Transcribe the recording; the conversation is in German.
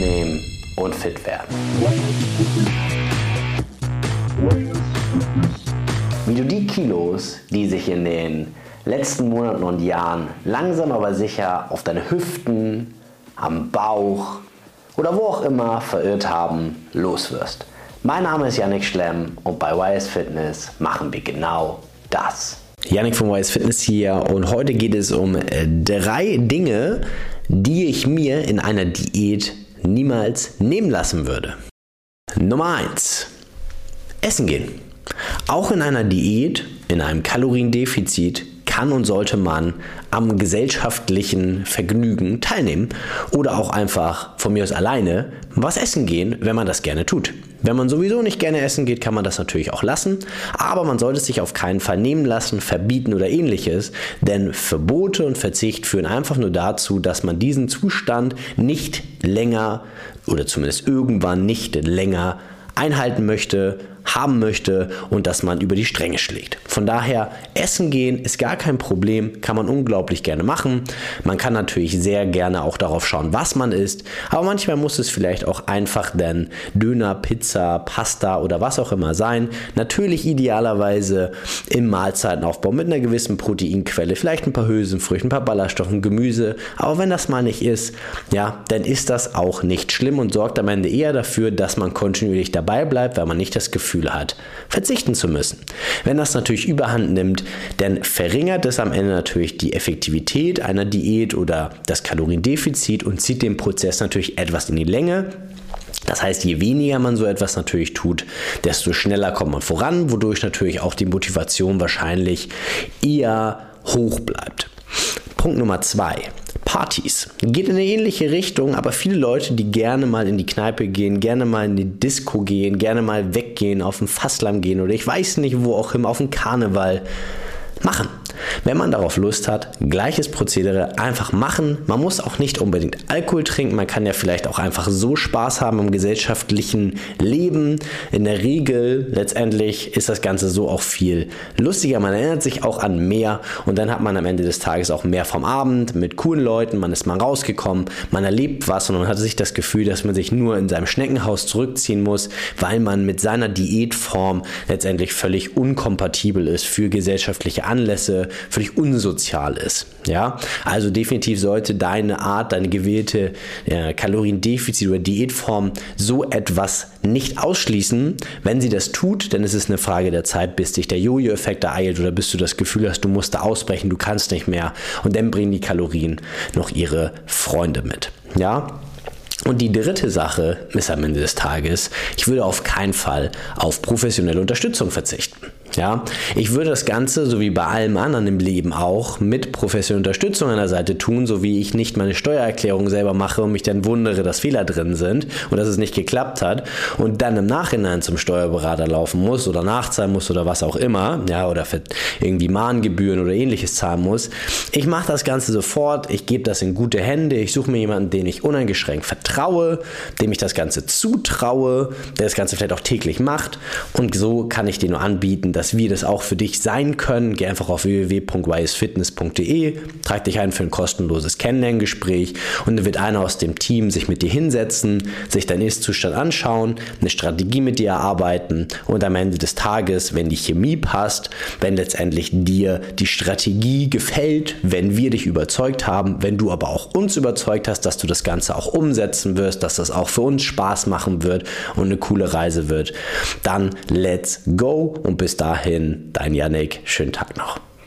abnehmen und fit werden. Wie du die Kilos, die sich in den letzten Monaten und Jahren langsam aber sicher auf deine Hüften, am Bauch oder wo auch immer verirrt haben, loswirst. Mein Name ist Yannick Schlemm und bei YS Fitness machen wir genau das. Yannick von YS Fitness hier und heute geht es um drei Dinge, die ich mir in einer Diät niemals nehmen lassen würde. Nummer 1. Essen gehen. Auch in einer Diät, in einem Kaloriendefizit, kann und sollte man am gesellschaftlichen Vergnügen teilnehmen oder auch einfach von mir aus alleine was essen gehen, wenn man das gerne tut. Wenn man sowieso nicht gerne essen geht, kann man das natürlich auch lassen, aber man sollte es sich auf keinen Fall nehmen lassen, verbieten oder ähnliches, denn Verbote und Verzicht führen einfach nur dazu, dass man diesen Zustand nicht länger oder zumindest irgendwann nicht länger einhalten möchte, haben möchte und dass man über die Stränge schlägt. Von daher, essen gehen ist gar kein Problem, kann man unglaublich gerne machen. Man kann natürlich sehr gerne auch darauf schauen, was man isst, aber manchmal muss es vielleicht auch einfach dann Döner, Pizza, Pasta oder was auch immer sein. Natürlich idealerweise im Mahlzeitenaufbau mit einer gewissen Proteinquelle, vielleicht ein paar Hülsenfrüchte, ein paar Ballaststoffen, Gemüse, aber wenn das mal nicht ist, ja, dann ist das auch nicht schlimm und sorgt am Ende eher dafür, dass man kontinuierlich dabei bleibt, weil man nicht das Gefühl Gefühl hat, verzichten zu müssen. Wenn das natürlich überhand nimmt, dann verringert es am Ende natürlich die Effektivität einer Diät oder das Kaloriendefizit und zieht den Prozess natürlich etwas in die Länge. Das heißt, je weniger man so etwas natürlich tut, desto schneller kommt man voran, wodurch natürlich auch die Motivation wahrscheinlich eher hoch bleibt. Punkt Nummer zwei. Partys. Geht in eine ähnliche Richtung, aber viele Leute, die gerne mal in die Kneipe gehen, gerne mal in die Disco gehen, gerne mal weggehen, auf den Fasslam gehen oder ich weiß nicht wo auch immer, auf den Karneval, machen. Wenn man darauf Lust hat, gleiches Prozedere einfach machen. Man muss auch nicht unbedingt Alkohol trinken. Man kann ja vielleicht auch einfach so Spaß haben im gesellschaftlichen Leben. In der Regel letztendlich ist das Ganze so auch viel lustiger. Man erinnert sich auch an mehr und dann hat man am Ende des Tages auch mehr vom Abend mit coolen Leuten. Man ist mal rausgekommen, man erlebt was und man hat sich das Gefühl, dass man sich nur in seinem Schneckenhaus zurückziehen muss, weil man mit seiner Diätform letztendlich völlig unkompatibel ist für gesellschaftliche Anlässe, völlig unsozial ist. Ja, also definitiv sollte deine Art, deine gewählte ja, Kaloriendefizit oder Diätform so etwas nicht ausschließen. Wenn sie das tut, dann ist es eine Frage der Zeit, bis dich der Jojo-Effekt ereilt oder bis du das Gefühl hast, du musst da ausbrechen, du kannst nicht mehr. Und dann bringen die Kalorien noch ihre Freunde mit. Ja, und die dritte Sache ist am Ende des Tages, ich würde auf keinen Fall auf professionelle Unterstützung verzichten. Ja, ich würde das Ganze, so wie bei allem anderen im Leben auch, mit professioneller Unterstützung an der Seite tun, so wie ich nicht meine Steuererklärung selber mache und mich dann wundere, dass Fehler drin sind und dass es nicht geklappt hat und dann im Nachhinein zum Steuerberater laufen muss oder nachzahlen muss oder was auch immer, ja, oder für irgendwie Mahngebühren oder ähnliches zahlen muss. Ich mache das Ganze sofort, ich gebe das in gute Hände, ich suche mir jemanden, den ich uneingeschränkt vertraue, dem ich das Ganze zutraue, der das Ganze vielleicht auch täglich macht und so kann ich dir nur anbieten, dass wir das auch für dich sein können. Geh einfach auf www.wisefitness.de, trag dich ein für ein kostenloses Kennenlerngespräch und dann wird einer aus dem Team sich mit dir hinsetzen, sich deinen Ist-Zustand anschauen, eine Strategie mit dir erarbeiten und am Ende des Tages, wenn die Chemie passt, wenn letztendlich dir die Strategie gefällt, wenn wir dich überzeugt haben, wenn du aber auch uns überzeugt hast, dass du das Ganze auch umsetzen wirst, dass das auch für uns Spaß machen wird und eine coole Reise wird, dann let's go und bis dahin, dein Yannick, schönen Tag noch.